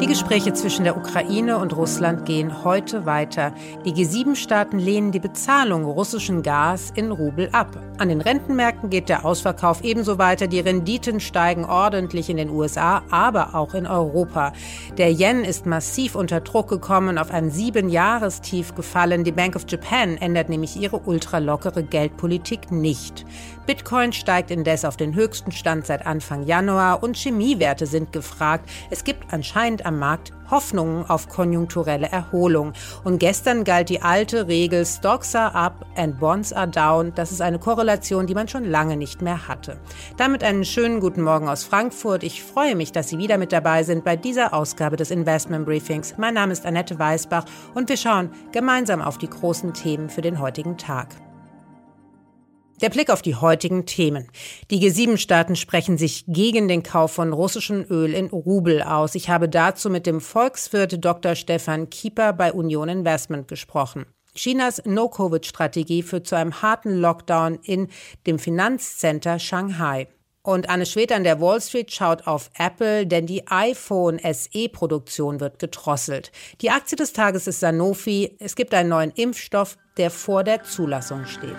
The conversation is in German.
Die Gespräche zwischen der Ukraine und Russland gehen heute weiter. Die G7-Staaten lehnen die Bezahlung russischen Gas in Rubel ab. An den Rentenmärkten geht der Ausverkauf ebenso weiter. Die Renditen steigen ordentlich in den USA, aber auch in Europa. Der Yen ist massiv unter Druck gekommen, auf ein Sieben-Jahrestief gefallen. Die Bank of Japan ändert nämlich ihre ultralockere Geldpolitik nicht. Bitcoin steigt indes auf den höchsten Stand seit Anfang Januar und Chemiewerte sind gefragt. Es gibt anscheinend am Markt Hoffnungen auf konjunkturelle Erholung. Und gestern galt die alte Regel Stocks are up and Bonds are down. Das ist eine Korrelation, die man schon lange nicht mehr hatte. Damit einen schönen guten Morgen aus Frankfurt. Ich freue mich, dass Sie wieder mit dabei sind bei dieser Ausgabe des Investment Briefings. Mein Name ist Annette Weißbach und wir schauen gemeinsam auf die großen Themen für den heutigen Tag. Der Blick auf die heutigen Themen. Die G7-Staaten sprechen sich gegen den Kauf von russischem Öl in Rubel aus. Ich habe dazu mit dem Volkswirt Dr. Stefan Kieper bei Union Investment gesprochen. Chinas No-Covid-Strategie führt zu einem harten Lockdown in dem Finanzcenter Shanghai. Und Anne Schwed an der Wall Street schaut auf Apple, denn die iPhone SE-Produktion wird gedrosselt. Die Aktie des Tages ist Sanofi. Es gibt einen neuen Impfstoff, der vor der Zulassung steht.